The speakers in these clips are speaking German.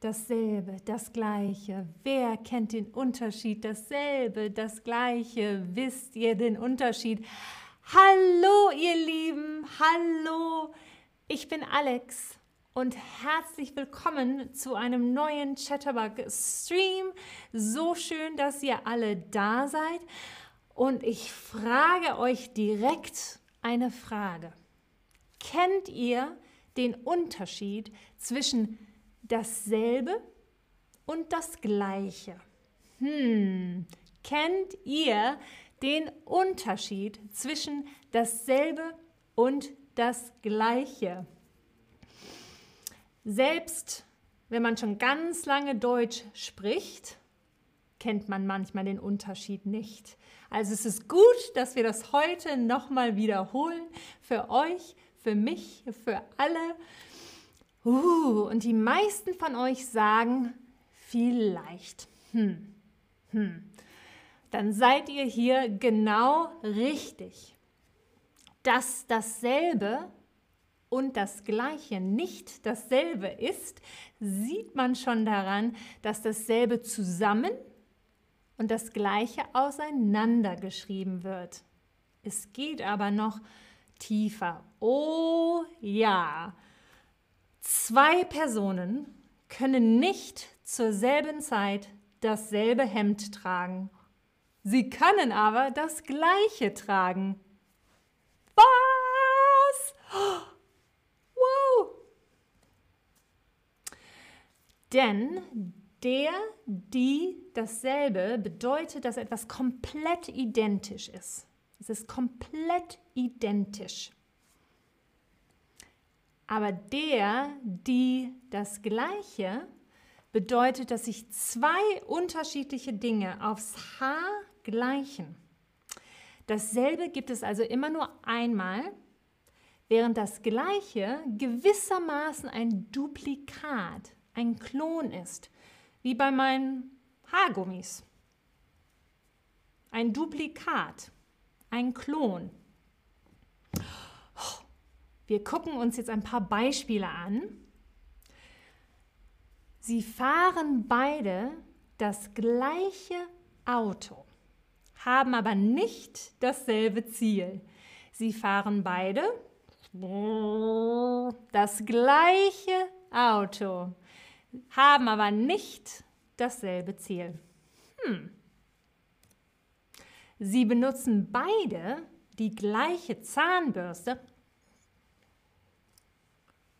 dasselbe, das gleiche. Wer kennt den Unterschied? Dasselbe, das gleiche. Wisst ihr den Unterschied? Hallo, ihr Lieben, hallo. Ich bin Alex und herzlich willkommen zu einem neuen Chatterbug Stream. So schön, dass ihr alle da seid. Und ich frage euch direkt eine Frage. Kennt ihr den Unterschied zwischen dasselbe und das gleiche? Hm, kennt ihr den Unterschied zwischen dasselbe und das gleiche? Selbst wenn man schon ganz lange Deutsch spricht, kennt man manchmal den Unterschied nicht. Also es ist gut, dass wir das heute nochmal wiederholen für euch, für mich, für alle. Uh, und die meisten von euch sagen vielleicht. Hm, hm. Dann seid ihr hier genau richtig. Dass dasselbe und das Gleiche nicht dasselbe ist, sieht man schon daran, dass dasselbe zusammen und das Gleiche auseinander geschrieben wird. Es geht aber noch tiefer. Oh ja, zwei Personen können nicht zur selben Zeit dasselbe Hemd tragen. Sie können aber das gleiche tragen. Was? Wow! Denn der, die, dasselbe bedeutet, dass etwas komplett identisch ist. Es ist komplett identisch. Aber der, die, das Gleiche bedeutet, dass sich zwei unterschiedliche Dinge aufs Haar gleichen. Dasselbe gibt es also immer nur einmal, während das Gleiche gewissermaßen ein Duplikat, ein Klon ist, wie bei meinen Haargummis. Ein Duplikat ein Klon. Wir gucken uns jetzt ein paar Beispiele an. Sie fahren beide das gleiche Auto, haben aber nicht dasselbe Ziel. Sie fahren beide das gleiche Auto, haben aber nicht dasselbe Ziel. Hm. Sie benutzen beide die gleiche Zahnbürste,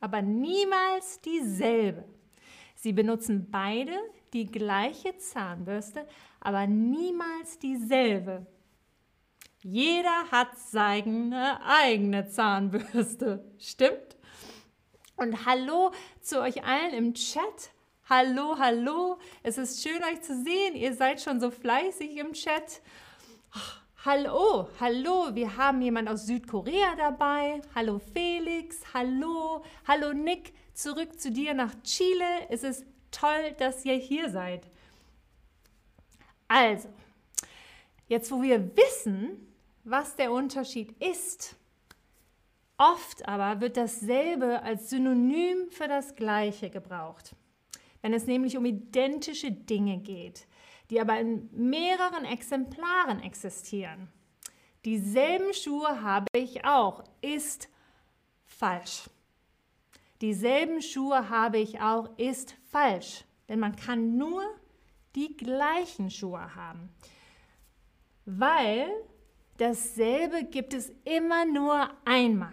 aber niemals dieselbe. Sie benutzen beide die gleiche Zahnbürste, aber niemals dieselbe. Jeder hat seine eigene Zahnbürste. Stimmt? Und hallo zu euch allen im Chat. Hallo, hallo. Es ist schön euch zu sehen. Ihr seid schon so fleißig im Chat. Hallo, hallo, wir haben jemand aus Südkorea dabei. Hallo Felix, hallo, hallo Nick, zurück zu dir nach Chile. Es ist toll, dass ihr hier seid. Also, jetzt wo wir wissen, was der Unterschied ist, oft aber wird dasselbe als Synonym für das Gleiche gebraucht, wenn es nämlich um identische Dinge geht die aber in mehreren Exemplaren existieren. Dieselben Schuhe habe ich auch, ist falsch. Dieselben Schuhe habe ich auch, ist falsch. Denn man kann nur die gleichen Schuhe haben. Weil dasselbe gibt es immer nur einmal.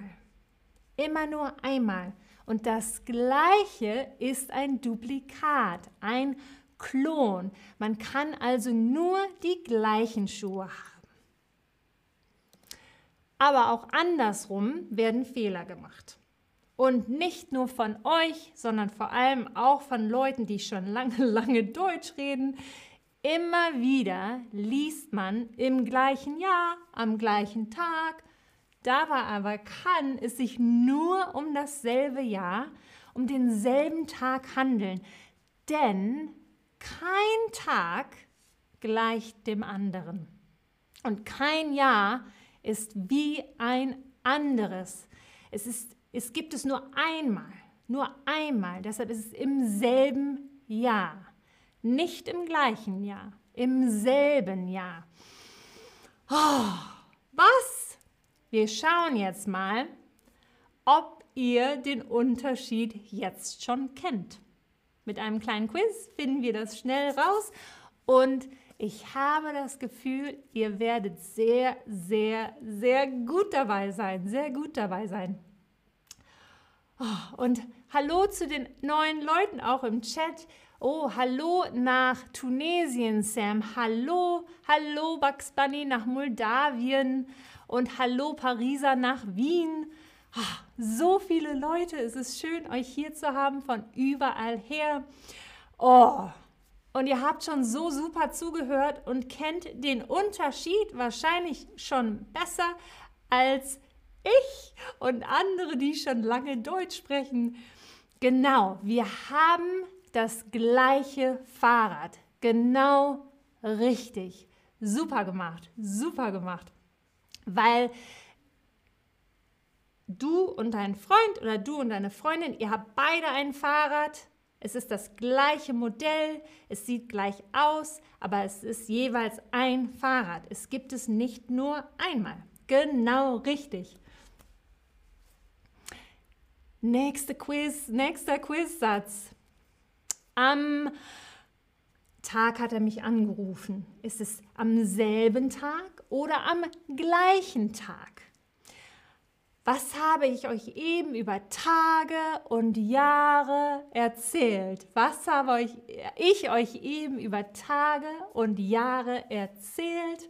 Immer nur einmal. Und das gleiche ist ein Duplikat, ein Klon. Man kann also nur die gleichen Schuhe haben. Aber auch andersrum werden Fehler gemacht. Und nicht nur von euch, sondern vor allem auch von Leuten, die schon lange, lange Deutsch reden. Immer wieder liest man im gleichen Jahr, am gleichen Tag. Dabei aber kann es sich nur um dasselbe Jahr, um denselben Tag handeln. Denn kein Tag gleicht dem anderen. Und kein Jahr ist wie ein anderes. Es, ist, es gibt es nur einmal, nur einmal. Deshalb ist es im selben Jahr. Nicht im gleichen Jahr, im selben Jahr. Oh, was? Wir schauen jetzt mal, ob ihr den Unterschied jetzt schon kennt. Mit einem kleinen Quiz finden wir das schnell raus und ich habe das Gefühl, ihr werdet sehr, sehr, sehr gut dabei sein, sehr gut dabei sein. Oh, und hallo zu den neuen Leuten auch im Chat. Oh, hallo nach Tunesien, Sam. Hallo, hallo Bugs Bunny nach Moldawien und hallo Pariser nach Wien. Oh, so viele Leute. Es ist schön, euch hier zu haben von überall her. Oh, und ihr habt schon so super zugehört und kennt den Unterschied wahrscheinlich schon besser als ich und andere, die schon lange Deutsch sprechen. Genau, wir haben das gleiche Fahrrad. Genau richtig. Super gemacht, super gemacht. Weil du und dein Freund oder du und deine Freundin, ihr habt beide ein Fahrrad. Es ist das gleiche Modell, es sieht gleich aus, aber es ist jeweils ein Fahrrad. Es gibt es nicht nur einmal. Genau richtig. Nächste Quiz, nächster Quizsatz. Am Tag hat er mich angerufen. Ist es am selben Tag oder am gleichen Tag? Was habe ich euch eben über Tage und Jahre erzählt? Was habe ich, ich euch eben über Tage und Jahre erzählt?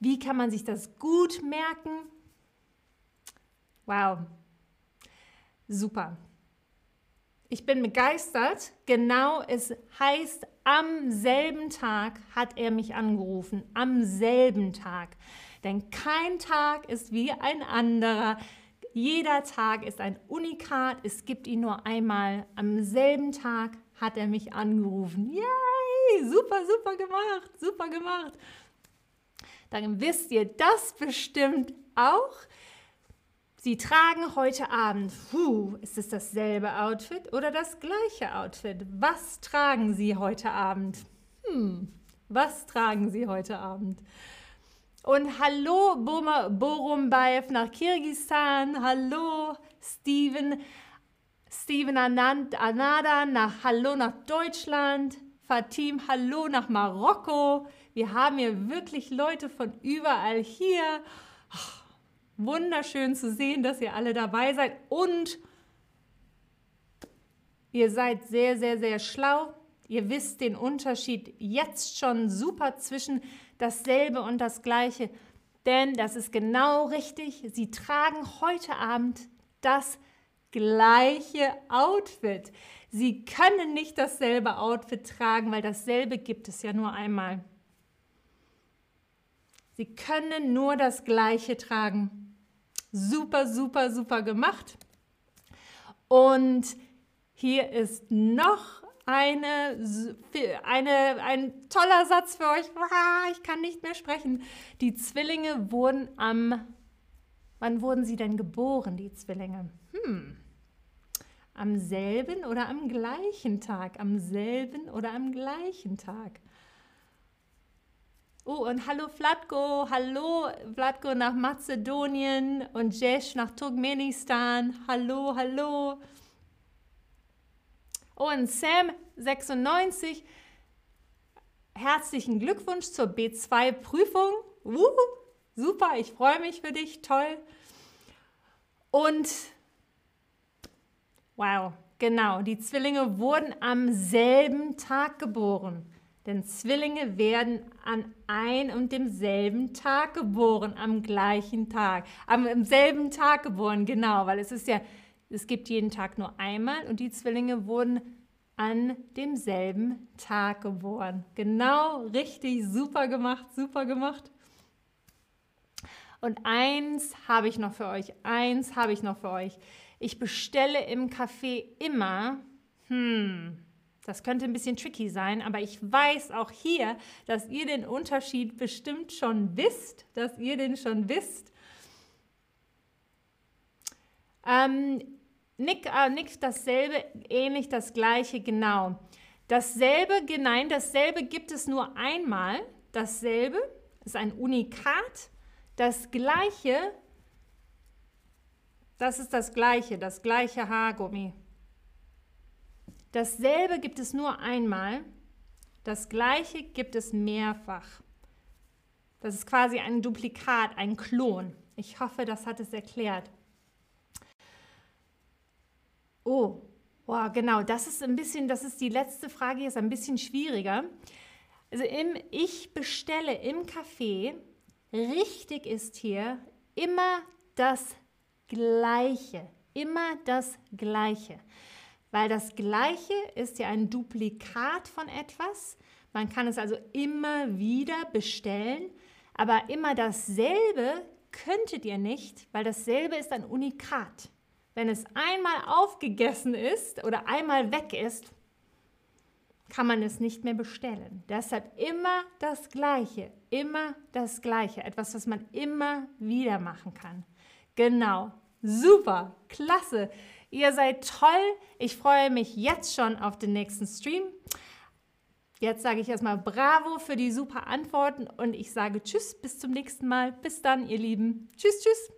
Wie kann man sich das gut merken? Wow, super. Ich bin begeistert. Genau, es heißt, am selben Tag hat er mich angerufen. Am selben Tag. Denn kein Tag ist wie ein anderer. Jeder Tag ist ein Unikat. Es gibt ihn nur einmal. Am selben Tag hat er mich angerufen. Yay! Super, super gemacht. Super gemacht. Dann wisst ihr das bestimmt auch. Sie tragen heute Abend, puh, ist es dasselbe Outfit oder das gleiche Outfit? Was tragen Sie heute Abend? Hm, was tragen Sie heute Abend? Und hallo Borumbaev nach Kirgisistan, hallo Steven, Steven Anand, Anada nach Hallo nach Deutschland, Fatim, hallo nach Marokko. Wir haben hier wirklich Leute von überall hier. Oh, Wunderschön zu sehen, dass ihr alle dabei seid und ihr seid sehr, sehr, sehr schlau. Ihr wisst den Unterschied jetzt schon super zwischen dasselbe und das gleiche, denn das ist genau richtig. Sie tragen heute Abend das gleiche Outfit. Sie können nicht dasselbe Outfit tragen, weil dasselbe gibt es ja nur einmal. Sie können nur das gleiche tragen. Super, super, super gemacht. Und hier ist noch eine, eine, ein toller Satz für euch. Ich kann nicht mehr sprechen. Die Zwillinge wurden am, wann wurden sie denn geboren, die Zwillinge? Hm. Am selben oder am gleichen Tag? Am selben oder am gleichen Tag? Oh, und hallo Vlatko, hallo Vlatko nach Mazedonien und Jesh nach Turkmenistan. Hallo, hallo. Oh, und Sam 96, herzlichen Glückwunsch zur B2-Prüfung. Uh, super, ich freue mich für dich, toll. Und wow, genau, die Zwillinge wurden am selben Tag geboren. Denn Zwillinge werden an ein und demselben Tag geboren, am gleichen Tag, am, am selben Tag geboren, genau, weil es ist ja, es gibt jeden Tag nur einmal und die Zwillinge wurden an demselben Tag geboren. Genau, richtig, super gemacht, super gemacht. Und eins habe ich noch für euch, eins habe ich noch für euch. Ich bestelle im Café immer, hm, das könnte ein bisschen tricky sein, aber ich weiß auch hier, dass ihr den Unterschied bestimmt schon wisst, dass ihr den schon wisst. Ähm, Nick, äh, Nick dasselbe, ähnlich das gleiche, genau. Dasselbe, nein, dasselbe gibt es nur einmal. Dasselbe ist ein Unikat. Das gleiche, das ist das gleiche, das gleiche Haargummi. Dasselbe gibt es nur einmal. Das gleiche gibt es mehrfach. Das ist quasi ein Duplikat, ein Klon. Ich hoffe, das hat es erklärt. Oh, wow, genau, das ist ein bisschen, das ist die letzte Frage, ist ein bisschen schwieriger. Also im Ich bestelle im Café, richtig ist hier immer das Gleiche. Immer das Gleiche. Weil das Gleiche ist ja ein Duplikat von etwas. Man kann es also immer wieder bestellen, aber immer dasselbe könntet ihr nicht, weil dasselbe ist ein Unikat. Wenn es einmal aufgegessen ist oder einmal weg ist, kann man es nicht mehr bestellen. Deshalb immer das Gleiche, immer das Gleiche. Etwas, was man immer wieder machen kann. Genau, super, klasse. Ihr seid toll. Ich freue mich jetzt schon auf den nächsten Stream. Jetzt sage ich erstmal Bravo für die super Antworten und ich sage Tschüss, bis zum nächsten Mal. Bis dann, ihr Lieben. Tschüss, tschüss.